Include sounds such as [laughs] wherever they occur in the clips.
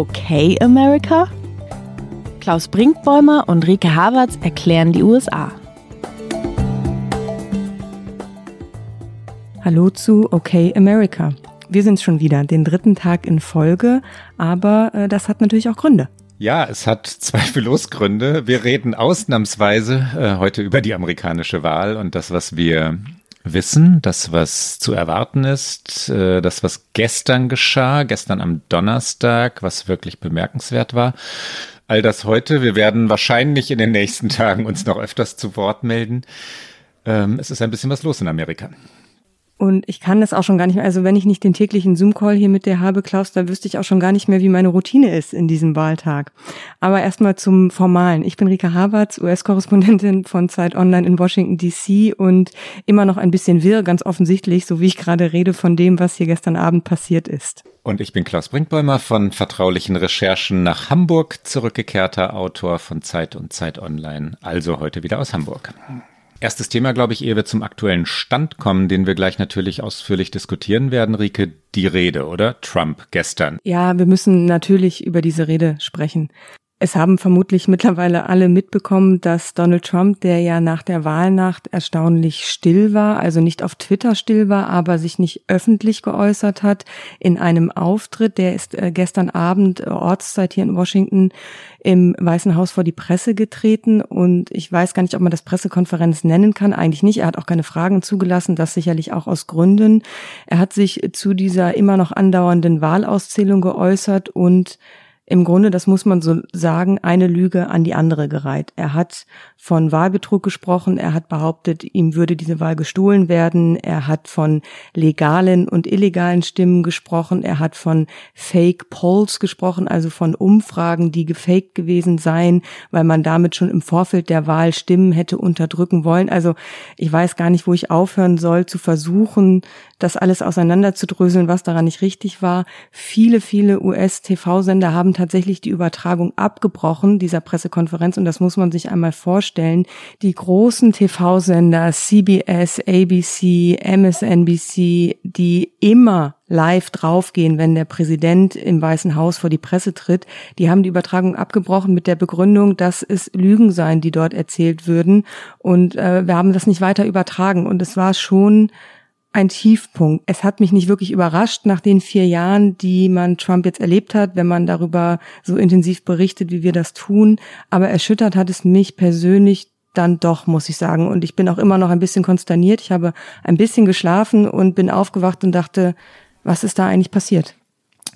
Okay America? Klaus Brinkbäumer und Rike Havertz erklären die USA. Hallo zu Okay America. Wir sind schon wieder, den dritten Tag in Folge, aber äh, das hat natürlich auch Gründe. Ja, es hat zweifellos Gründe. Wir reden ausnahmsweise äh, heute über die amerikanische Wahl und das, was wir wissen, das, was zu erwarten ist, äh, das, was gestern geschah, gestern am Donnerstag, was wirklich bemerkenswert war. All das heute. Wir werden wahrscheinlich in den nächsten Tagen uns noch öfters zu Wort melden. Ähm, es ist ein bisschen was los in Amerika. Und ich kann das auch schon gar nicht mehr. Also wenn ich nicht den täglichen Zoom-Call hier mit dir habe, Klaus, dann wüsste ich auch schon gar nicht mehr, wie meine Routine ist in diesem Wahltag. Aber erstmal zum Formalen. Ich bin Rika Havertz, US-Korrespondentin von Zeit Online in Washington DC und immer noch ein bisschen wirr, ganz offensichtlich, so wie ich gerade rede von dem, was hier gestern Abend passiert ist. Und ich bin Klaus Brinkbäumer von vertraulichen Recherchen nach Hamburg, zurückgekehrter Autor von Zeit und Zeit Online, also heute wieder aus Hamburg. Erstes Thema, glaube ich, ehe wir zum aktuellen Stand kommen, den wir gleich natürlich ausführlich diskutieren werden, Rike, die Rede, oder? Trump gestern. Ja, wir müssen natürlich über diese Rede sprechen. Es haben vermutlich mittlerweile alle mitbekommen, dass Donald Trump, der ja nach der Wahlnacht erstaunlich still war, also nicht auf Twitter still war, aber sich nicht öffentlich geäußert hat, in einem Auftritt, der ist äh, gestern Abend äh, Ortszeit hier in Washington im Weißen Haus vor die Presse getreten und ich weiß gar nicht, ob man das Pressekonferenz nennen kann. Eigentlich nicht. Er hat auch keine Fragen zugelassen, das sicherlich auch aus Gründen. Er hat sich zu dieser immer noch andauernden Wahlauszählung geäußert und im Grunde, das muss man so sagen, eine Lüge an die andere gereiht. Er hat von Wahlbetrug gesprochen, er hat behauptet, ihm würde diese Wahl gestohlen werden, er hat von legalen und illegalen Stimmen gesprochen, er hat von Fake Polls gesprochen, also von Umfragen, die gefaked gewesen seien, weil man damit schon im Vorfeld der Wahl Stimmen hätte unterdrücken wollen. Also ich weiß gar nicht, wo ich aufhören soll, zu versuchen, das alles auseinanderzudröseln, was daran nicht richtig war. Viele, viele US-TV-Sender haben tatsächlich die Übertragung abgebrochen, dieser Pressekonferenz. Und das muss man sich einmal vorstellen. Die großen TV-Sender, CBS, ABC, MSNBC, die immer live draufgehen, wenn der Präsident im Weißen Haus vor die Presse tritt. Die haben die Übertragung abgebrochen mit der Begründung, dass es Lügen seien, die dort erzählt würden. Und äh, wir haben das nicht weiter übertragen. Und es war schon ein Tiefpunkt. Es hat mich nicht wirklich überrascht nach den vier Jahren, die man Trump jetzt erlebt hat, wenn man darüber so intensiv berichtet, wie wir das tun. Aber erschüttert hat es mich persönlich dann doch, muss ich sagen. Und ich bin auch immer noch ein bisschen konsterniert. Ich habe ein bisschen geschlafen und bin aufgewacht und dachte, was ist da eigentlich passiert?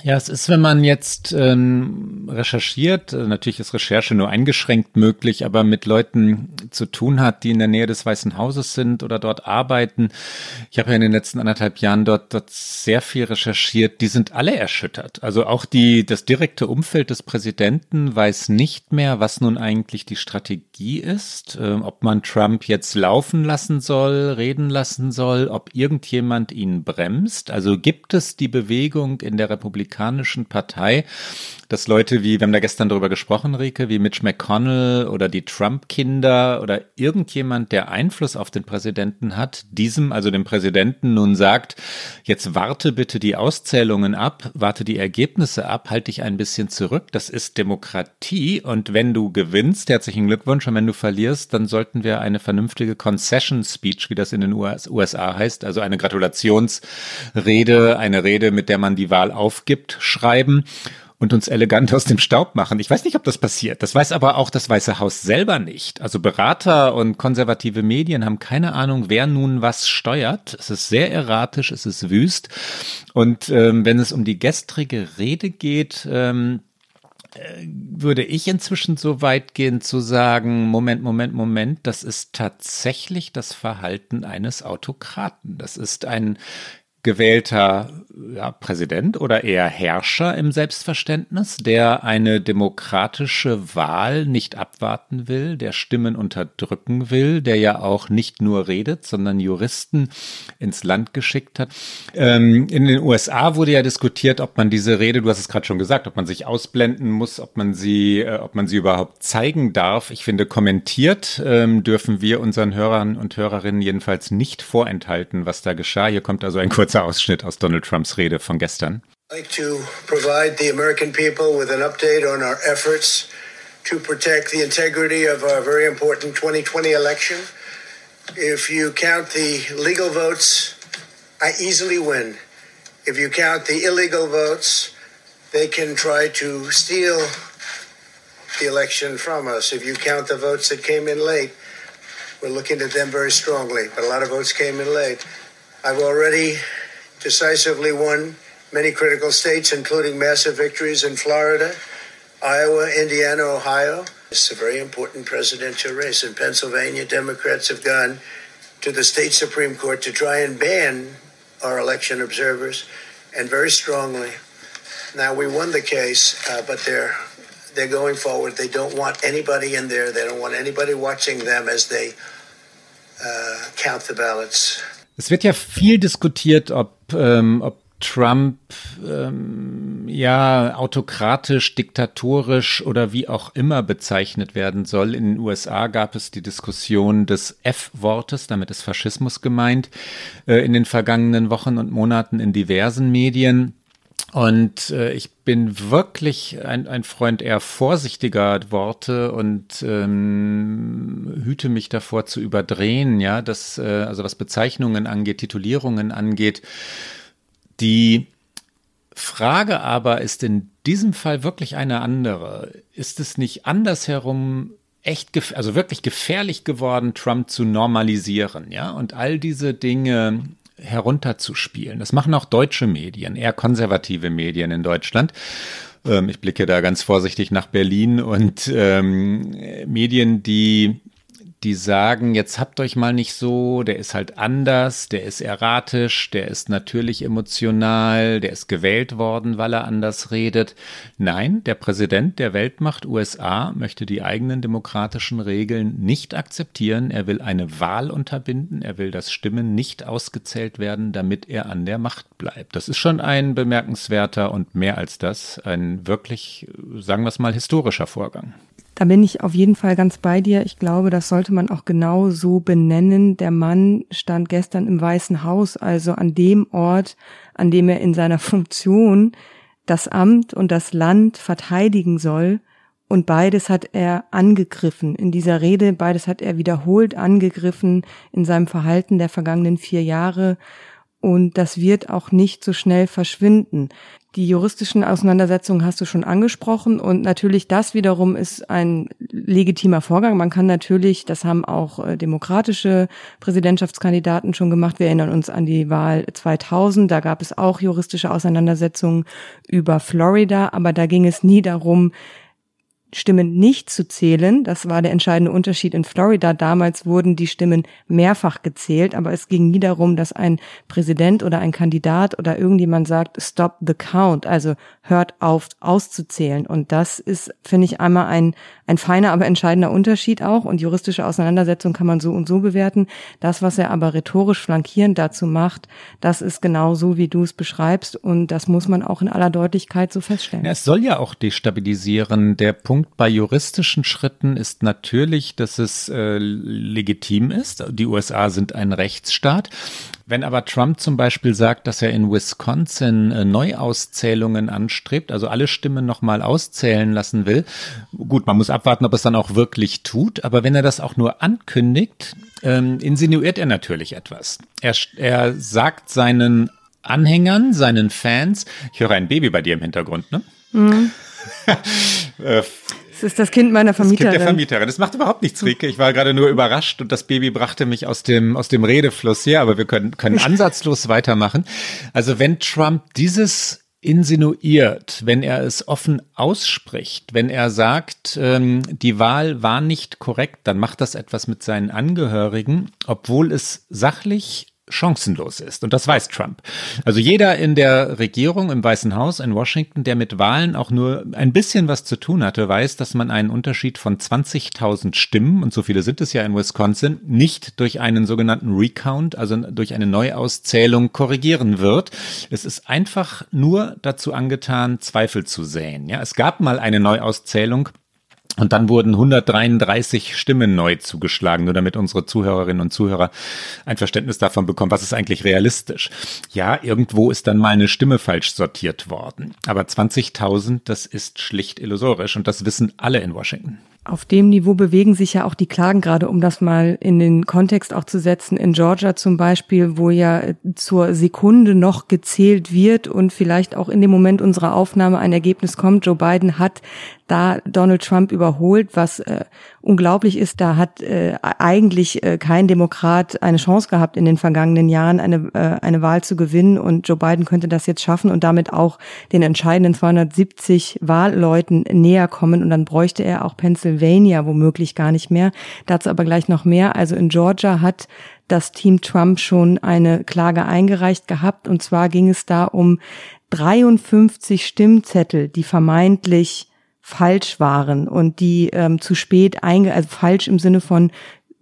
Ja, es ist, wenn man jetzt ähm, recherchiert, äh, natürlich ist Recherche nur eingeschränkt möglich, aber mit Leuten zu tun hat, die in der Nähe des Weißen Hauses sind oder dort arbeiten. Ich habe ja in den letzten anderthalb Jahren dort, dort sehr viel recherchiert. Die sind alle erschüttert. Also auch die, das direkte Umfeld des Präsidenten weiß nicht mehr, was nun eigentlich die Strategie ist, äh, ob man Trump jetzt laufen lassen soll, reden lassen soll, ob irgendjemand ihn bremst. Also gibt es die Bewegung in der Republik Republikanischen Partei, dass Leute wie, wir haben da gestern drüber gesprochen, Rike, wie Mitch McConnell oder die Trump-Kinder oder irgendjemand, der Einfluss auf den Präsidenten hat, diesem, also dem Präsidenten nun sagt, jetzt warte bitte die Auszählungen ab, warte die Ergebnisse ab, halte dich ein bisschen zurück. Das ist Demokratie. Und wenn du gewinnst, herzlichen Glückwunsch. Und wenn du verlierst, dann sollten wir eine vernünftige Concession Speech, wie das in den USA heißt, also eine Gratulationsrede, eine Rede, mit der man die Wahl aufgibt, schreiben und uns elegant aus dem Staub machen. Ich weiß nicht, ob das passiert. Das weiß aber auch das Weiße Haus selber nicht. Also Berater und konservative Medien haben keine Ahnung, wer nun was steuert. Es ist sehr erratisch, es ist wüst. Und ähm, wenn es um die gestrige Rede geht, ähm, äh, würde ich inzwischen so weit gehen zu sagen, Moment, Moment, Moment, das ist tatsächlich das Verhalten eines Autokraten. Das ist ein gewählter ja, Präsident oder eher Herrscher im Selbstverständnis, der eine demokratische Wahl nicht abwarten will, der Stimmen unterdrücken will, der ja auch nicht nur redet, sondern Juristen ins Land geschickt hat. Ähm, in den USA wurde ja diskutiert, ob man diese Rede, du hast es gerade schon gesagt, ob man sich ausblenden muss, ob man sie, äh, ob man sie überhaupt zeigen darf. Ich finde, kommentiert ähm, dürfen wir unseren Hörern und Hörerinnen jedenfalls nicht vorenthalten, was da geschah. Hier kommt also ein kurzer kurzer Ausschnitt aus Donald Trumps Rede von gestern. I'd like to provide the American people with an update on our efforts to protect the integrity of our very important 2020 election. If you count the legal votes, I easily win. If you count the illegal votes, they can try to steal the election from us. If you count the votes that came in late, we're looking at them very strongly, but a lot of votes came in late. I've already decisively won many critical states, including massive victories in Florida, Iowa, Indiana, Ohio. It's a very important presidential race. In Pennsylvania, Democrats have gone to the state Supreme Court to try and ban our election observers, and very strongly. Now, we won the case, uh, but they're they're going forward. They don't want anybody in there. They don't want anybody watching them as they uh, count the ballots. Es wird ja viel diskutiert, ob, ähm, ob Trump ähm, ja autokratisch, diktatorisch oder wie auch immer bezeichnet werden soll. In den USA gab es die Diskussion des F-Wortes, damit ist Faschismus gemeint, äh, in den vergangenen Wochen und Monaten in diversen Medien. Und äh, ich bin wirklich ein, ein Freund eher vorsichtiger Worte und ähm, hüte mich davor zu überdrehen, ja, das, äh, also was Bezeichnungen angeht, Titulierungen angeht. Die Frage aber ist in diesem Fall wirklich eine andere. Ist es nicht andersherum echt, also wirklich gefährlich geworden, Trump zu normalisieren, ja? Und all diese Dinge herunterzuspielen. Das machen auch deutsche Medien, eher konservative Medien in Deutschland. Ähm, ich blicke da ganz vorsichtig nach Berlin und ähm, Medien, die die sagen, jetzt habt euch mal nicht so, der ist halt anders, der ist erratisch, der ist natürlich emotional, der ist gewählt worden, weil er anders redet. Nein, der Präsident der Weltmacht USA möchte die eigenen demokratischen Regeln nicht akzeptieren. Er will eine Wahl unterbinden, er will, dass Stimmen nicht ausgezählt werden, damit er an der Macht bleibt. Das ist schon ein bemerkenswerter und mehr als das, ein wirklich, sagen wir es mal, historischer Vorgang. Da bin ich auf jeden Fall ganz bei dir. Ich glaube, das sollte man auch genau so benennen. Der Mann stand gestern im Weißen Haus, also an dem Ort, an dem er in seiner [laughs] Funktion das Amt und das Land verteidigen soll. Und beides hat er angegriffen in dieser Rede, beides hat er wiederholt angegriffen in seinem Verhalten der vergangenen vier Jahre. Und das wird auch nicht so schnell verschwinden. Die juristischen Auseinandersetzungen hast du schon angesprochen und natürlich das wiederum ist ein legitimer Vorgang. Man kann natürlich, das haben auch äh, demokratische Präsidentschaftskandidaten schon gemacht. Wir erinnern uns an die Wahl 2000. Da gab es auch juristische Auseinandersetzungen über Florida, aber da ging es nie darum, Stimmen nicht zu zählen. Das war der entscheidende Unterschied in Florida. Damals wurden die Stimmen mehrfach gezählt, aber es ging nie darum, dass ein Präsident oder ein Kandidat oder irgendjemand sagt, stop the count, also hört auf auszuzählen. Und das ist, finde ich, einmal ein, ein feiner, aber entscheidender Unterschied auch. Und juristische Auseinandersetzung kann man so und so bewerten. Das, was er aber rhetorisch flankierend dazu macht, das ist genau so, wie du es beschreibst. Und das muss man auch in aller Deutlichkeit so feststellen. Ja, es soll ja auch destabilisieren. Der Punkt bei juristischen Schritten ist natürlich, dass es äh, legitim ist. Die USA sind ein Rechtsstaat. Wenn aber Trump zum Beispiel sagt, dass er in Wisconsin äh, Neuauszählungen anstrebt, also alle Stimmen nochmal auszählen lassen will, gut, man muss abwarten, ob es dann auch wirklich tut, aber wenn er das auch nur ankündigt, ähm, insinuiert er natürlich etwas. Er, er sagt seinen Anhängern, seinen Fans, ich höre ein Baby bei dir im Hintergrund, ne? Mhm. Äh, es ist das Kind meiner Vermieterin. Das Kind der Vermieterin. Das macht überhaupt nichts, Rike. Ich war gerade nur überrascht und das Baby brachte mich aus dem, aus dem Redefluss hier, aber wir können, können [laughs] ansatzlos weitermachen. Also wenn Trump dieses insinuiert, wenn er es offen ausspricht, wenn er sagt, ähm, die Wahl war nicht korrekt, dann macht das etwas mit seinen Angehörigen, obwohl es sachlich chancenlos ist. Und das weiß Trump. Also jeder in der Regierung im Weißen Haus in Washington, der mit Wahlen auch nur ein bisschen was zu tun hatte, weiß, dass man einen Unterschied von 20.000 Stimmen, und so viele sind es ja in Wisconsin, nicht durch einen sogenannten Recount, also durch eine Neuauszählung korrigieren wird. Es ist einfach nur dazu angetan, Zweifel zu säen. Ja, es gab mal eine Neuauszählung Und dann wurden 133 Stimmen neu zugeschlagen, nur damit unsere Zuhörerinnen und Zuhörer ein Verständnis davon bekommen, was ist eigentlich realistisch. Ja, irgendwo ist dann mal eine Stimme falsch sortiert worden. Aber 20.000, das ist schlicht illusorisch und das wissen alle in Washington. Auf dem Niveau bewegen sich ja auch die Klagen gerade, um das mal in den Kontext auch zu setzen. In Georgia zum Beispiel, wo ja zur Sekunde noch gezählt wird und vielleicht auch in dem Moment unserer Aufnahme ein Ergebnis kommt. Joe Biden hat da Donald Trump überholt, was äh, unglaublich ist. Da hat äh, eigentlich äh, kein Demokrat eine Chance gehabt in den vergangenen Jahren, eine, äh, eine Wahl zu gewinnen. Und Joe Biden könnte das jetzt schaffen und damit auch den entscheidenden 270 Wahlleuten näher kommen. Und dann bräuchte er auch Pennsylvania womöglich gar nicht mehr. Dazu aber gleich noch mehr. Also in Georgia hat das Team Trump schon eine Klage eingereicht gehabt. Und zwar ging es da um 53 Stimmzettel, die vermeintlich falsch waren und die ähm, zu spät einge also falsch im Sinne von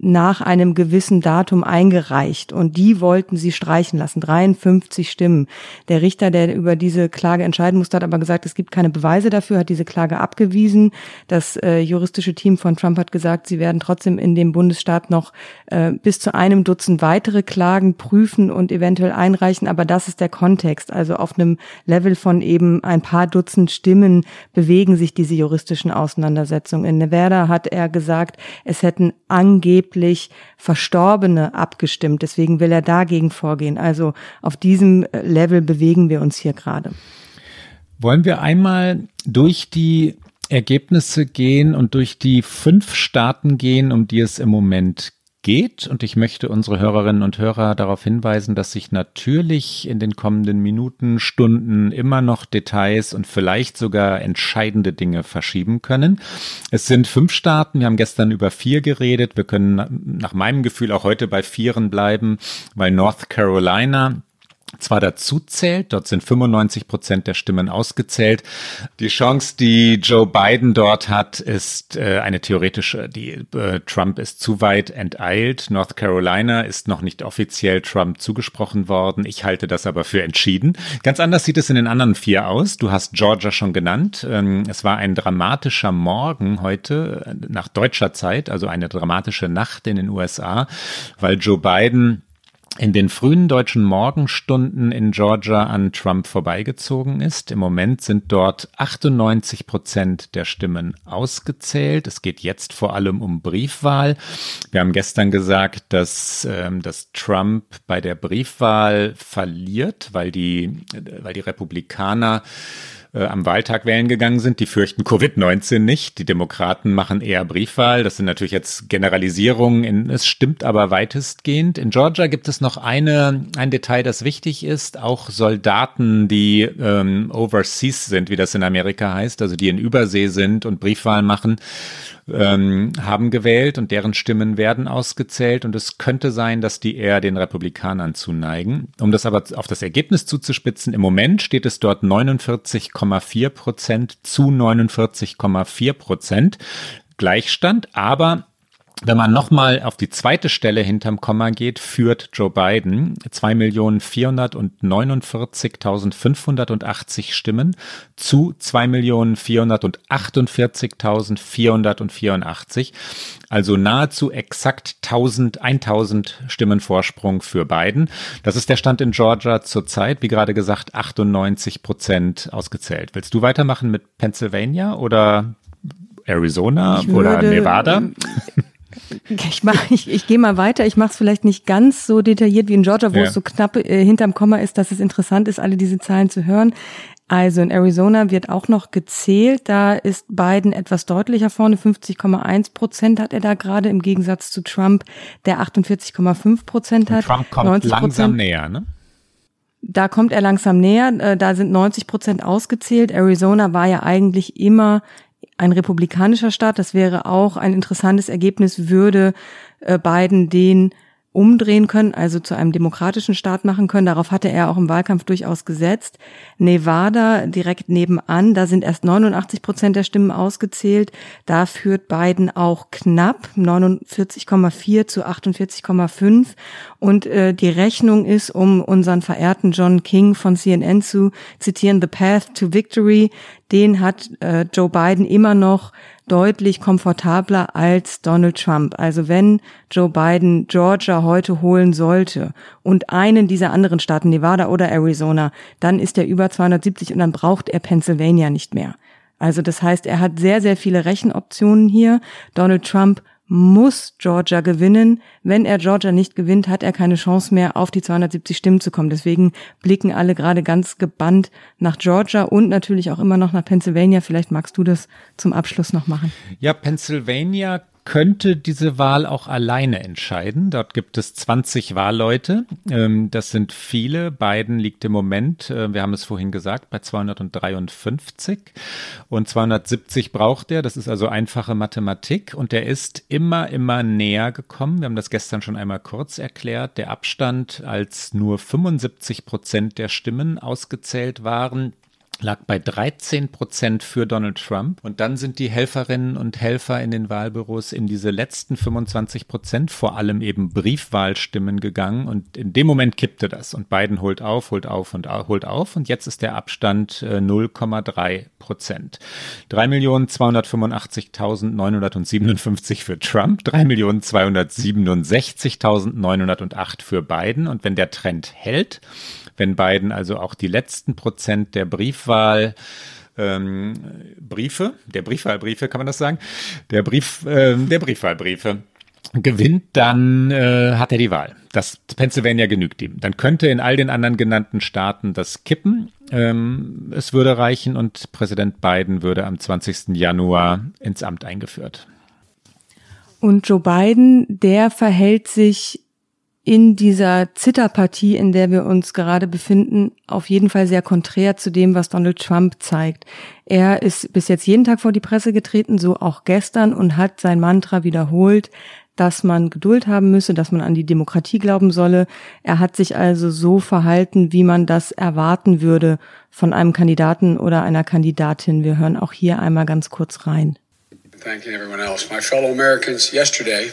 nach einem gewissen Datum eingereicht und die wollten sie streichen lassen, 53 Stimmen. Der Richter, der über diese Klage entscheiden musste, hat aber gesagt, es gibt keine Beweise dafür, hat diese Klage abgewiesen. Das äh, juristische Team von Trump hat gesagt, sie werden trotzdem in dem Bundesstaat noch äh, bis zu einem Dutzend weitere Klagen prüfen und eventuell einreichen, aber das ist der Kontext. Also auf einem Level von eben ein paar Dutzend Stimmen bewegen sich diese juristischen Auseinandersetzungen. In Nevada hat er gesagt, es hätten angeblich angeblich Verstorbene abgestimmt. Deswegen will er dagegen vorgehen. Also auf diesem Level bewegen wir uns hier gerade. Wollen wir einmal durch die Ergebnisse gehen und durch die fünf Staaten gehen, um die es im Moment geht. Und ich möchte unsere Hörerinnen und Hörer darauf hinweisen, dass sich natürlich in den kommenden Minuten, Stunden immer noch Details und vielleicht sogar entscheidende Dinge verschieben können. Es sind fünf Staaten. Wir haben gestern über vier geredet. Wir können nach meinem Gefühl auch heute bei vieren bleiben, weil North Carolina zwar dazu zählt, dort sind 95 Prozent der Stimmen ausgezählt. Die Chance, die Joe Biden dort hat, ist äh, eine theoretische. Die äh, Trump ist zu weit enteilt. North Carolina ist noch nicht offiziell Trump zugesprochen worden. Ich halte das aber für entschieden. Ganz anders sieht es in den anderen vier aus. Du hast Georgia schon genannt. Ähm, es war ein dramatischer Morgen heute äh, nach deutscher Zeit, also eine dramatische Nacht in den USA, weil Joe Biden in den frühen deutschen Morgenstunden in Georgia an Trump vorbeigezogen ist. Im Moment sind dort 98 Prozent der Stimmen ausgezählt. Es geht jetzt vor allem um Briefwahl. Wir haben gestern gesagt, dass, ähm, dass Trump bei der Briefwahl verliert, weil die, weil die Republikaner äh, am Wahltag wählen gegangen sind, die fürchten Covid-19 nicht. Die Demokraten machen eher Briefwahl. Das sind natürlich jetzt Generalisierungen. In, es stimmt aber weitestgehend. In Georgia gibt es noch eine, ein Detail, das wichtig ist. Auch Soldaten, die ähm, overseas sind, wie das in Amerika heißt, also die in Übersee sind und Briefwahl machen, ähm, haben gewählt und deren Stimmen werden ausgezählt und es könnte sein, dass die eher den Republikanern zuneigen. Um das aber auf das Ergebnis zuzuspitzen, im Moment steht es dort 49,4 Prozent zu 49,4 Prozent. Gleichstand, aber wenn man nochmal auf die zweite Stelle hinterm Komma geht, führt Joe Biden 2.449.580 Stimmen zu 2.448.484. Also nahezu exakt 1000, 1000 Stimmen Vorsprung für Biden. Das ist der Stand in Georgia zurzeit. Wie gerade gesagt, 98 Prozent ausgezählt. Willst du weitermachen mit Pennsylvania oder Arizona oder Nevada? [laughs] Ich, mach, ich, ich gehe mal weiter. Ich mache es vielleicht nicht ganz so detailliert wie in Georgia, wo ja. es so knapp äh, hinterm Komma ist, dass es interessant ist, alle diese Zahlen zu hören. Also in Arizona wird auch noch gezählt. Da ist Biden etwas deutlicher vorne. 50,1 Prozent hat er da gerade im Gegensatz zu Trump, der 48,5 Prozent hat. Und Trump kommt langsam näher, ne? Da kommt er langsam näher. Äh, da sind 90 Prozent ausgezählt. Arizona war ja eigentlich immer ein republikanischer Staat. Das wäre auch ein interessantes Ergebnis, würde äh, Biden den umdrehen können, also zu einem demokratischen Staat machen können. Darauf hatte er auch im Wahlkampf durchaus gesetzt. Nevada direkt nebenan, da sind erst 89 Prozent der Stimmen ausgezählt. Da führt Biden auch knapp 49,4 zu 48,5. Und äh, die Rechnung ist, um unseren verehrten John King von CNN zu zitieren, The Path to Victory, den hat äh, Joe Biden immer noch deutlich komfortabler als Donald Trump. Also wenn Joe Biden Georgia heute holen sollte und einen dieser anderen Staaten, Nevada oder Arizona, dann ist er über 270 und dann braucht er Pennsylvania nicht mehr. Also das heißt, er hat sehr, sehr viele Rechenoptionen hier. Donald Trump muss Georgia gewinnen. Wenn er Georgia nicht gewinnt, hat er keine Chance mehr, auf die 270 Stimmen zu kommen. Deswegen blicken alle gerade ganz gebannt nach Georgia und natürlich auch immer noch nach Pennsylvania. Vielleicht magst du das zum Abschluss noch machen. Ja, Pennsylvania könnte diese Wahl auch alleine entscheiden. Dort gibt es 20 Wahlleute. Ähm, das sind viele. Biden liegt im Moment, äh, wir haben es vorhin gesagt, bei 253 und 270 braucht er. Das ist also einfache Mathematik und er ist immer, immer näher gekommen. Wir haben das gestern schon einmal kurz erklärt. Der Abstand, als nur 75 Prozent der Stimmen ausgezählt waren, lag bei 13 Prozent für Donald Trump. Und dann sind die Helferinnen und Helfer in den Wahlbüros in diese letzten 25 Prozent, vor allem eben Briefwahlstimmen gegangen. Und in dem Moment kippte das. Und Biden holt auf, holt auf und holt auf. Und jetzt ist der Abstand 0,3 äh, Prozent. 3.285.957 für Trump, 3.267.908 für Biden. Und wenn der Trend hält, wenn Biden also auch die letzten Prozent der Briefwahl ähm, Briefe, der Briefwahlbriefe, kann man das sagen, der Brief, äh, der Briefwahlbriefe gewinnt, dann äh, hat er die Wahl. Das Pennsylvania genügt ihm. Dann könnte in all den anderen genannten Staaten das kippen. Ähm, es würde reichen und Präsident Biden würde am 20. Januar ins Amt eingeführt. Und Joe Biden, der verhält sich in dieser Zitterpartie, in der wir uns gerade befinden, auf jeden Fall sehr konträr zu dem, was Donald Trump zeigt. Er ist bis jetzt jeden Tag vor die Presse getreten, so auch gestern, und hat sein Mantra wiederholt, dass man Geduld haben müsse, dass man an die Demokratie glauben solle. Er hat sich also so verhalten, wie man das erwarten würde von einem Kandidaten oder einer Kandidatin. Wir hören auch hier einmal ganz kurz rein. Thank you everyone else. My fellow Americans, yesterday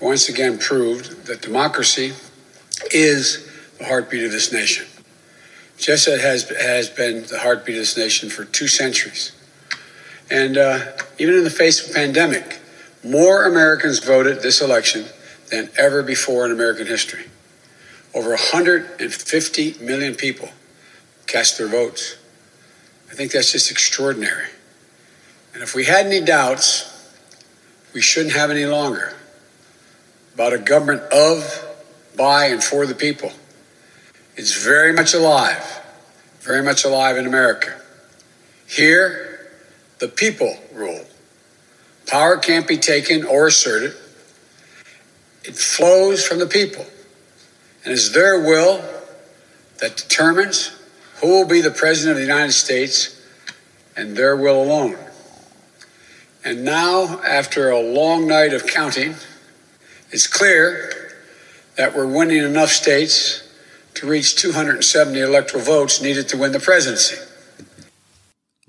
once again proved that democracy is the heartbeat of this nation. Just as has, has been the heartbeat of this nation for two centuries. And uh, even in the face of a pandemic, more Americans voted this election than ever before in American history. Over 150 million people cast their votes. I think that's just extraordinary. And if we had any doubts, we shouldn't have any longer about a government of, by, and for the people. It's very much alive, very much alive in America. Here, the people rule. Power can't be taken or asserted. It flows from the people. And it's their will that determines who will be the President of the United States and their will alone. And now, after a long night of counting, It's clear that we're winning enough states to reach 270 electoral votes needed to win the presidency.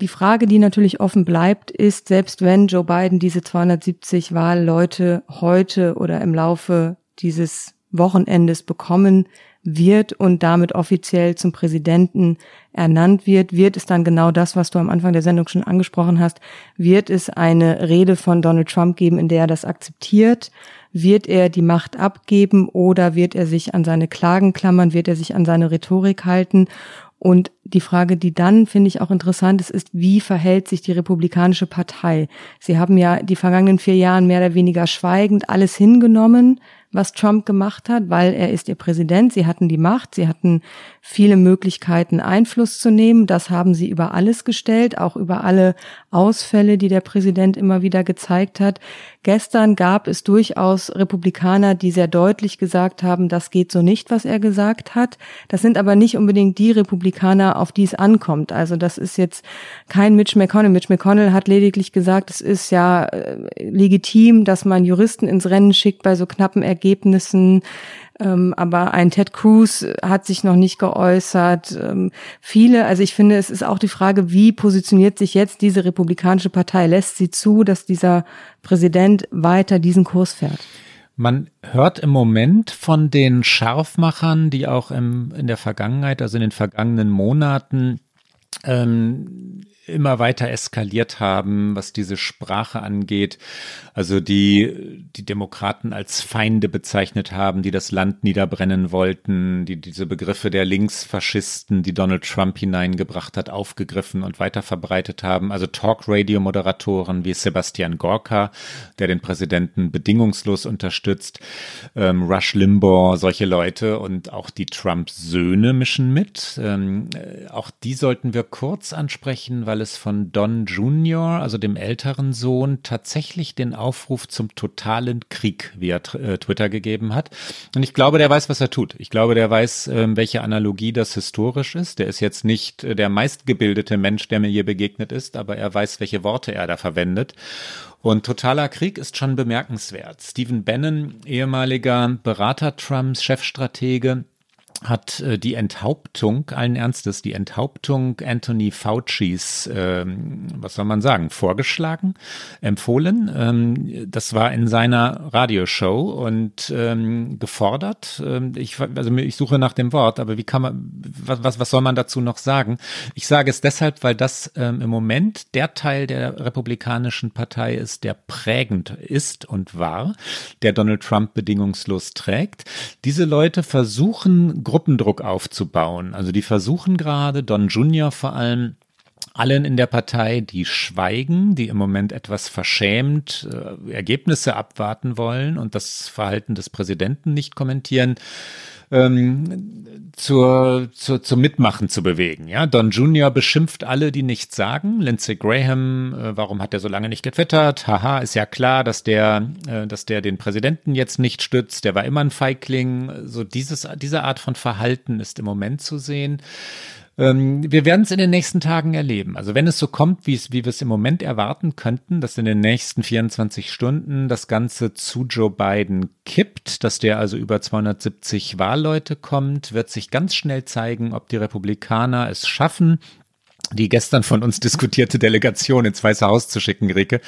Die Frage, die natürlich offen bleibt, ist, selbst wenn Joe Biden diese 270 Wahlleute heute oder im Laufe dieses Wochenendes bekommen wird und damit offiziell zum Präsidenten ernannt wird, wird es dann genau das, was du am Anfang der Sendung schon angesprochen hast, wird es eine Rede von Donald Trump geben, in der er das akzeptiert, wird er die Macht abgeben oder wird er sich an seine Klagen klammern, wird er sich an seine Rhetorik halten? Und die Frage, die dann, finde ich, auch interessant ist, ist, wie verhält sich die Republikanische Partei? Sie haben ja die vergangenen vier Jahre mehr oder weniger schweigend alles hingenommen, was Trump gemacht hat, weil er ist ihr Präsident. Sie hatten die Macht, sie hatten viele Möglichkeiten, Einfluss zu nehmen. Das haben sie über alles gestellt, auch über alle Ausfälle, die der Präsident immer wieder gezeigt hat. Gestern gab es durchaus Republikaner, die sehr deutlich gesagt haben, das geht so nicht, was er gesagt hat. Das sind aber nicht unbedingt die Republikaner, auf die es ankommt. Also das ist jetzt kein Mitch McConnell. Mitch McConnell hat lediglich gesagt, es ist ja äh, legitim, dass man Juristen ins Rennen schickt bei so knappen Ergebnissen. Ähm, aber ein Ted Cruz hat sich noch nicht geäußert. Ähm, viele, also ich finde, es ist auch die Frage, wie positioniert sich jetzt diese republikanische Partei? Lässt sie zu, dass dieser Präsident weiter diesen Kurs fährt? Man hört im Moment von den Scharfmachern, die auch im, in der Vergangenheit, also in den vergangenen Monaten, ähm, immer weiter eskaliert haben, was diese Sprache angeht. Also die, die Demokraten als Feinde bezeichnet haben, die das Land niederbrennen wollten, die diese Begriffe der Linksfaschisten, die Donald Trump hineingebracht hat, aufgegriffen und weiter verbreitet haben. Also Talk-Radio-Moderatoren wie Sebastian Gorka, der den Präsidenten bedingungslos unterstützt, ähm, Rush Limbaugh, solche Leute und auch die Trump-Söhne mischen mit. Ähm, äh, auch die sollten wir kurz ansprechen, weil es von Don Jr., also dem älteren Sohn, tatsächlich den Aufruf zum totalen Krieg via äh, Twitter gegeben hat. Und ich glaube, der weiß, was er tut. Ich glaube, der weiß, ähm, welche Analogie das historisch ist. Der ist jetzt nicht äh, der meistgebildete Mensch, der mir hier begegnet ist, aber er weiß, welche Worte er da verwendet. Und totaler Krieg ist schon bemerkenswert. Stephen Bannon, ehemaliger Berater Trumps, Chefstratege, hat äh, die Enthauptung, allen Ernstes, die Enthauptung Anthony Faucis, ähm, was soll man sagen, vorgeschlagen, empfohlen. Ähm, das war in seiner Radioshow und ähm, gefordert. Ähm, ich, also ich suche nach dem Wort, aber wie kann man, was, was, was soll man dazu noch sagen? Ich sage es deshalb, weil das ähm, im Moment der Teil der Republikanischen Partei ist, der prägend ist und war, der Donald Trump bedingungslos trägt. Diese Leute versuchen, Gruppendruck aufzubauen. Also die versuchen gerade, Don Junior vor allem, allen in der Partei, die schweigen, die im Moment etwas verschämt äh, Ergebnisse abwarten wollen und das Verhalten des Präsidenten nicht kommentieren, ähm, zur, zur, zum Mitmachen zu bewegen. Ja, Don Junior beschimpft alle, die nichts sagen. Lindsey Graham, äh, warum hat er so lange nicht getwittert? Haha, ist ja klar, dass der, äh, dass der den Präsidenten jetzt nicht stützt. Der war immer ein Feigling. So dieses, diese Art von Verhalten ist im Moment zu sehen. Ähm, wir werden es in den nächsten Tagen erleben. Also wenn es so kommt, wie wir es im Moment erwarten könnten, dass in den nächsten 24 Stunden das Ganze zu Joe Biden kippt, dass der also über 270 Wahlleute kommt, wird sich ganz schnell zeigen, ob die Republikaner es schaffen, die gestern von uns diskutierte Delegation ins Weiße Haus zu schicken, Rike,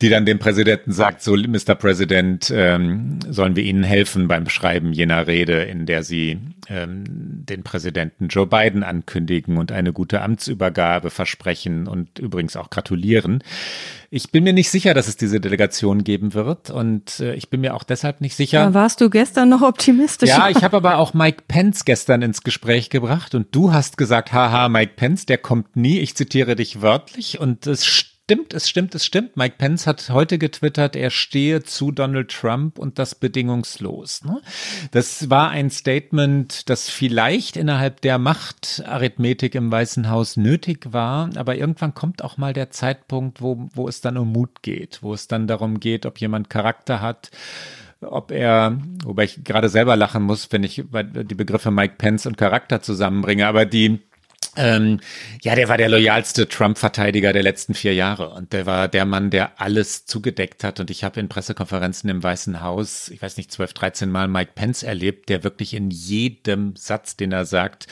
die dann dem Präsidenten sagt, so, Mr. President, ähm, sollen wir Ihnen helfen beim Schreiben jener Rede, in der Sie ähm, den Präsidenten Joe Biden ankündigen und eine gute Amtsübergabe versprechen und übrigens auch gratulieren. Ich bin mir nicht sicher, dass es diese Delegation geben wird und äh, ich bin mir auch deshalb nicht sicher. Da warst du gestern noch optimistisch. Ja, ich habe aber auch Mike Pence gestern ins Gespräch gebracht und du hast gesagt, haha, Mike Pence, der kommt nie. Ich zitiere dich wörtlich und es stimmt, es stimmt, es stimmt. Mike Pence hat heute getwittert, er stehe zu Donald Trump und das bedingungslos. Ne? Das war ein Statement, das vielleicht innerhalb der Machtarithmetik im Weißen Haus nötig war, aber irgendwann kommt auch mal der Zeitpunkt, wo, wo es dann um Mut geht, wo es dann darum geht, ob jemand Charakter hat, ob er, wobei ich gerade selber lachen muss, wenn ich die Begriffe Mike Pence und Charakter zusammenbringe, aber die, ähm, ja, der war der loyalste Trump-Verteidiger der letzten vier Jahre und der war der Mann, der alles zugedeckt hat. Und ich habe in Pressekonferenzen im Weißen Haus, ich weiß nicht, 12, 13 Mal Mike Pence erlebt, der wirklich in jedem Satz, den er sagt,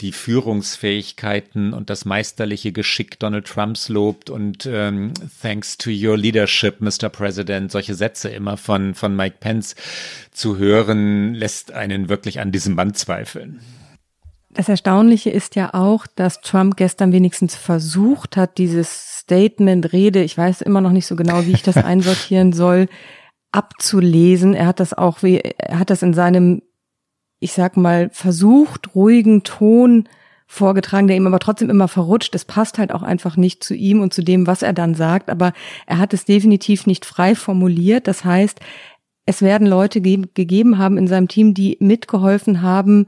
die Führungsfähigkeiten und das meisterliche Geschick Donald Trumps lobt und ähm, thanks to your leadership, Mr. President, solche Sätze immer von, von Mike Pence zu hören, lässt einen wirklich an diesem Mann zweifeln. Das Erstaunliche ist ja auch, dass Trump gestern wenigstens versucht hat, dieses Statement, Rede, ich weiß immer noch nicht so genau, wie ich das [laughs] einsortieren soll, abzulesen. Er hat das auch, wie, er hat das in seinem, ich sag mal, versucht, ruhigen Ton vorgetragen, der ihm aber trotzdem immer verrutscht. Es passt halt auch einfach nicht zu ihm und zu dem, was er dann sagt. Aber er hat es definitiv nicht frei formuliert. Das heißt, es werden Leute ge gegeben haben in seinem Team, die mitgeholfen haben,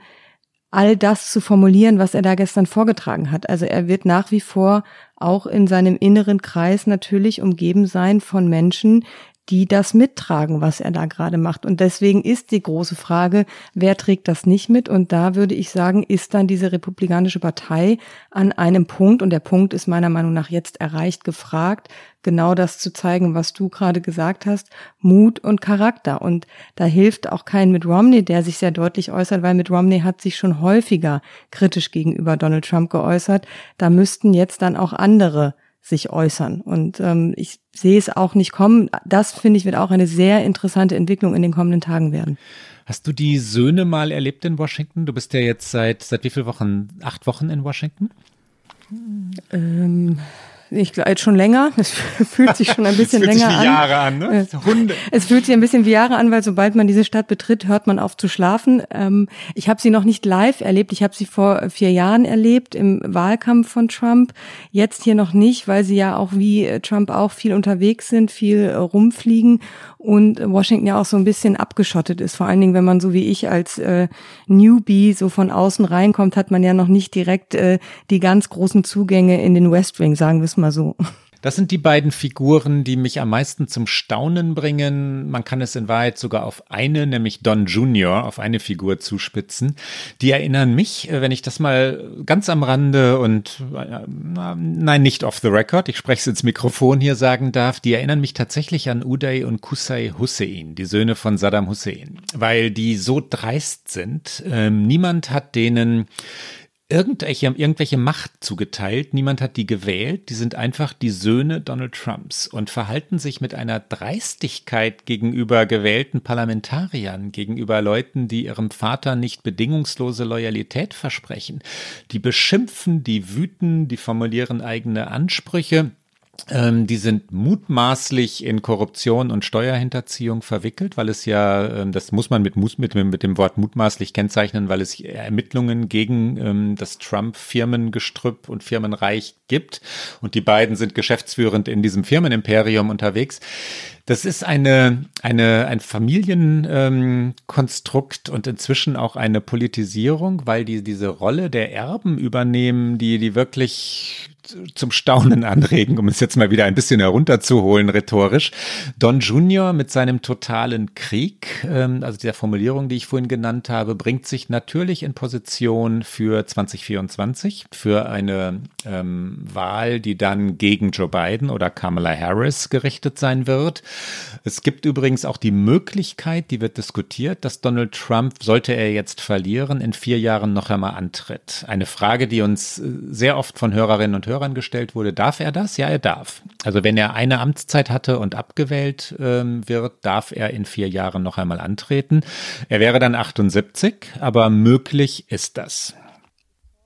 all das zu formulieren, was er da gestern vorgetragen hat. Also er wird nach wie vor auch in seinem inneren Kreis natürlich umgeben sein von Menschen, die das mittragen, was er da gerade macht. Und deswegen ist die große Frage, wer trägt das nicht mit? Und da würde ich sagen, ist dann diese Republikanische Partei an einem Punkt, und der Punkt ist meiner Meinung nach jetzt erreicht, gefragt, genau das zu zeigen, was du gerade gesagt hast, Mut und Charakter. Und da hilft auch kein mit Romney, der sich sehr deutlich äußert, weil mit Romney hat sich schon häufiger kritisch gegenüber Donald Trump geäußert. Da müssten jetzt dann auch andere sich äußern. Und ähm, ich sehe es auch nicht kommen. Das, finde ich, wird auch eine sehr interessante Entwicklung in den kommenden Tagen werden. Hast du die Söhne mal erlebt in Washington? Du bist ja jetzt seit, seit wie vielen Wochen? Acht Wochen in Washington? Ähm, ich glaube schon länger. Es [laughs] fühlt sich schon ein bisschen es fühlt länger sich wie an. Jahre an, ne? Hunde. Es fühlt sich ein bisschen wie Jahre an, weil sobald man diese Stadt betritt, hört man auf zu schlafen. Ähm, ich habe sie noch nicht live erlebt. Ich habe sie vor vier Jahren erlebt im Wahlkampf von Trump. Jetzt hier noch nicht, weil sie ja auch wie Trump auch viel unterwegs sind, viel rumfliegen und Washington ja auch so ein bisschen abgeschottet ist. Vor allen Dingen, wenn man so wie ich als äh, Newbie so von außen reinkommt, hat man ja noch nicht direkt äh, die ganz großen Zugänge in den West Wing, sagen wir es mal so. Das sind die beiden Figuren, die mich am meisten zum Staunen bringen. Man kann es in Wahrheit sogar auf eine, nämlich Don Jr., auf eine Figur zuspitzen. Die erinnern mich, äh, wenn ich das mal ganz am Rande und äh, nein, nicht off the record, ich spreche es ins Mikrofon hier sagen darf, die erinnern mich tatsächlich an Uday und Qusay Hussein, die Söhne von Saddam Hussein, weil die so dreist sind. Ähm, niemand hat denen irgendwelche, irgendwelche Macht zugeteilt. Niemand hat die gewählt. Die sind einfach die Söhne Donald Trumps und verhalten sich mit einer Dreistigkeit gegenüber gewählten Parlamentariern, gegenüber Leuten, die ihrem Vater nicht bedingungslose Loyalität versprechen. Die beschimpfen, die wüten, die formulieren eigene Ansprüche. Ähm, die sind mutmaßlich in Korruption und Steuerhinterziehung verwickelt, weil es ja, ähm, das muss man mit, mit, mit dem Wort mutmaßlich kennzeichnen, weil es Ermittlungen gegen ähm, das Trump-Firmengestrüpp und Firmenreich gibt. Und die beiden sind geschäftsführend in diesem Firmenimperium unterwegs. Das ist eine, eine, ein Familienkonstrukt ähm, und inzwischen auch eine Politisierung, weil die diese Rolle der Erben übernehmen, die, die wirklich zum Staunen anregen, um es jetzt mal wieder ein bisschen herunterzuholen, rhetorisch. Don Junior mit seinem totalen Krieg, ähm, also der Formulierung, die ich vorhin genannt habe, bringt sich natürlich in Position für 2024, für eine ähm, Wahl, die dann gegen Joe Biden oder Kamala Harris gerichtet sein wird. Es gibt übrigens auch die Möglichkeit, die wird diskutiert, dass Donald Trump, sollte er jetzt verlieren, in vier Jahren noch einmal antritt. Eine Frage, die uns äh, sehr oft von Hörerinnen und Hörern gestellt wurde. Darf er das? Ja, er darf. Also wenn er eine Amtszeit hatte und abgewählt ähm, wird, darf er in vier Jahren noch einmal antreten. Er wäre dann 78, aber möglich ist das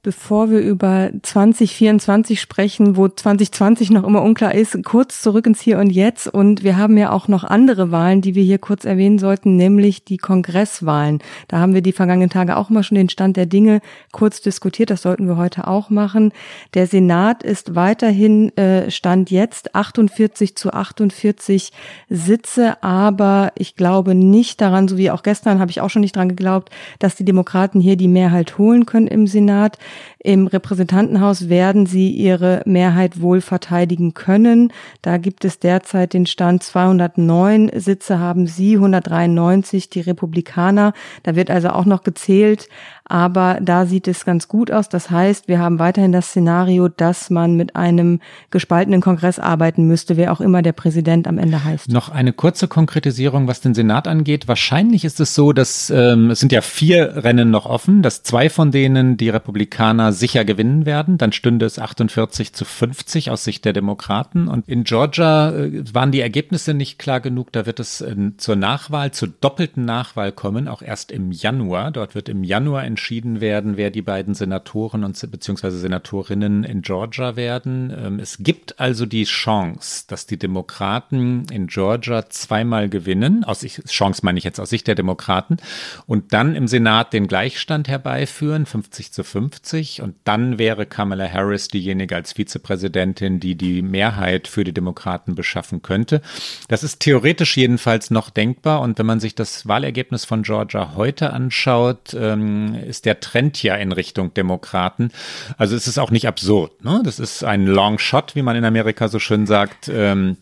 bevor wir über 2024 sprechen, wo 2020 noch immer unklar ist, kurz zurück ins Hier und Jetzt. Und wir haben ja auch noch andere Wahlen, die wir hier kurz erwähnen sollten, nämlich die Kongresswahlen. Da haben wir die vergangenen Tage auch mal schon den Stand der Dinge kurz diskutiert. Das sollten wir heute auch machen. Der Senat ist weiterhin äh, Stand jetzt 48 zu 48 Sitze, aber ich glaube nicht daran, so wie auch gestern habe ich auch schon nicht dran geglaubt, dass die Demokraten hier die Mehrheit holen können im Senat. Im Repräsentantenhaus werden sie ihre Mehrheit wohl verteidigen können. Da gibt es derzeit den Stand 209 Sitze haben sie, 193 die Republikaner. Da wird also auch noch gezählt, aber da sieht es ganz gut aus. Das heißt, wir haben weiterhin das Szenario, dass man mit einem gespaltenen Kongress arbeiten müsste, wer auch immer der Präsident am Ende heißt. Noch eine kurze Konkretisierung, was den Senat angeht. Wahrscheinlich ist es so, dass ähm, es sind ja vier Rennen noch offen, dass zwei von denen die Republikaner sicher gewinnen werden. Dann stünde es 48 zu 50 aus Sicht der Demokraten. Und in Georgia äh, waren die Ergebnisse nicht klar genug. Da wird es äh, zur Nachwahl, zur doppelten Nachwahl kommen, auch erst im Januar. Dort wird im Januar in entschieden werden, wer die beiden Senatoren und beziehungsweise Senatorinnen in Georgia werden. Ähm, es gibt also die Chance, dass die Demokraten in Georgia zweimal gewinnen. Aus Chance meine ich jetzt aus Sicht der Demokraten und dann im Senat den Gleichstand herbeiführen, 50 zu 50. Und dann wäre Kamala Harris diejenige als Vizepräsidentin, die die Mehrheit für die Demokraten beschaffen könnte. Das ist theoretisch jedenfalls noch denkbar. Und wenn man sich das Wahlergebnis von Georgia heute anschaut, ähm, ist der Trend ja in Richtung Demokraten. Also es ist auch nicht absurd. Ne? Das ist ein Long Shot, wie man in Amerika so schön sagt. Ähm,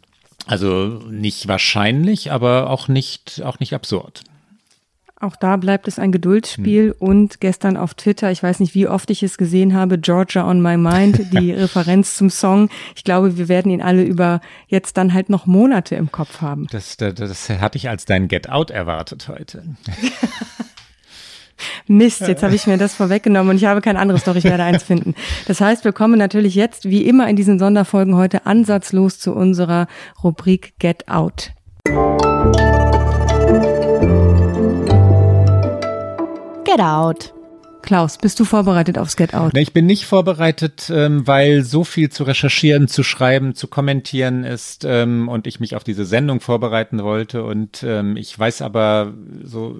also nicht wahrscheinlich, aber auch nicht, auch nicht absurd. Auch da bleibt es ein Geduldsspiel hm. und gestern auf Twitter, ich weiß nicht, wie oft ich es gesehen habe, Georgia on my mind, [laughs] die Referenz zum Song. Ich glaube, wir werden ihn alle über jetzt dann halt noch Monate im Kopf haben. Das, das, das hatte ich als dein Get Out erwartet heute. [laughs] Mist, jetzt habe ich mir das vorweggenommen und ich habe kein anderes, doch ich werde eins finden. Das heißt, wir kommen natürlich jetzt, wie immer in diesen Sonderfolgen heute, ansatzlos zu unserer Rubrik Get Out. Get Out. Klaus, bist du vorbereitet aufs Get Out? Ich bin nicht vorbereitet, ähm, weil so viel zu recherchieren, zu schreiben, zu kommentieren ist ähm, und ich mich auf diese Sendung vorbereiten wollte. Und ähm, ich weiß aber so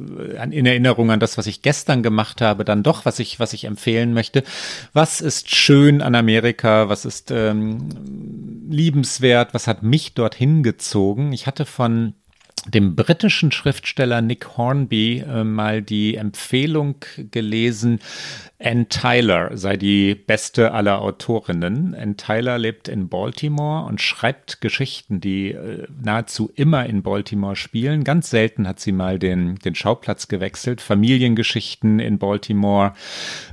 in Erinnerung an das, was ich gestern gemacht habe, dann doch, was ich, was ich empfehlen möchte. Was ist schön an Amerika? Was ist liebenswert? Was hat mich dorthin gezogen? Ich hatte von dem britischen Schriftsteller Nick Hornby äh, mal die Empfehlung gelesen, Ann Tyler sei die beste aller Autorinnen. Ann Tyler lebt in Baltimore und schreibt Geschichten, die äh, nahezu immer in Baltimore spielen. Ganz selten hat sie mal den, den Schauplatz gewechselt. Familiengeschichten in Baltimore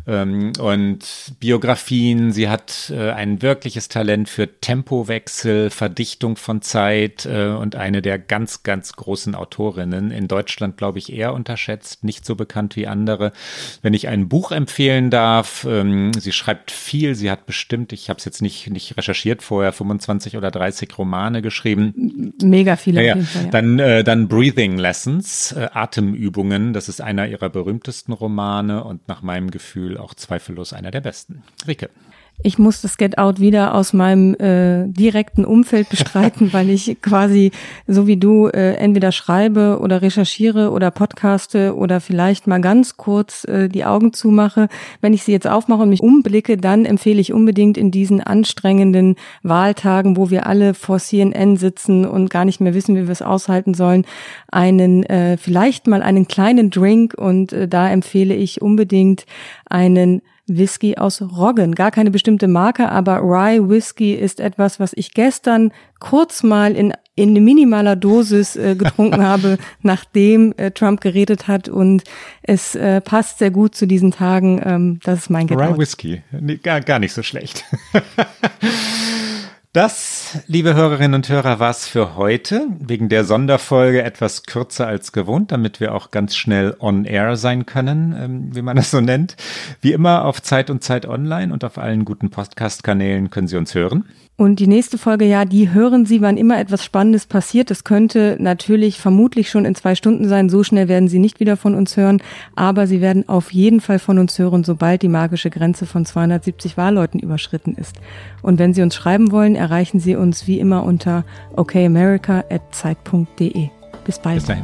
ähm, und Biografien. Sie hat äh, ein wirkliches Talent für Tempowechsel, Verdichtung von Zeit äh, und eine der ganz, ganz großen Autorinnen. In Deutschland, glaube ich, eher unterschätzt, nicht so bekannt wie andere. Wenn ich ein Buch empfehlen darf. Ähm, sie schreibt viel. Sie hat bestimmt, ich habe es jetzt nicht, nicht recherchiert vorher, 25 oder 30 Romane geschrieben. Mega viele. Ja, ja. Fall, ja. Dann, äh, dann Breathing Lessons, äh, Atemübungen. Das ist einer ihrer berühmtesten Romane und nach meinem Gefühl auch zweifellos einer der besten. Rike. Ich muss das Get Out wieder aus meinem äh, direkten Umfeld bestreiten, [laughs] weil ich quasi so wie du äh, entweder schreibe oder recherchiere oder podcaste oder vielleicht mal ganz kurz äh, die Augen zumache. Wenn ich sie jetzt aufmache und mich umblicke, dann empfehle ich unbedingt in diesen anstrengenden Wahltagen, wo wir alle vor CNN sitzen und gar nicht mehr wissen, wie wir es aushalten sollen, einen äh, vielleicht mal einen kleinen Drink und äh, da empfehle ich unbedingt einen Whisky aus Roggen. Gar keine bestimmte Marke, aber Rye Whisky ist etwas, was ich gestern kurz mal in, in minimaler Dosis äh, getrunken [laughs] habe, nachdem äh, Trump geredet hat. Und es äh, passt sehr gut zu diesen Tagen. Ähm, das ist mein Gedanke. Rye Whisky, nee, gar, gar nicht so schlecht. [laughs] Das, liebe Hörerinnen und Hörer, war's für heute. Wegen der Sonderfolge etwas kürzer als gewohnt, damit wir auch ganz schnell on air sein können, ähm, wie man das so nennt. Wie immer auf Zeit und Zeit online und auf allen guten Podcast-Kanälen können Sie uns hören. Und die nächste Folge, ja, die hören Sie, wann immer etwas Spannendes passiert. Das könnte natürlich vermutlich schon in zwei Stunden sein. So schnell werden Sie nicht wieder von uns hören. Aber Sie werden auf jeden Fall von uns hören, sobald die magische Grenze von 270 Wahlleuten überschritten ist. Und wenn Sie uns schreiben wollen, erreichen Sie uns wie immer unter okamerica.zeit.de. Bis bald. Bis dahin.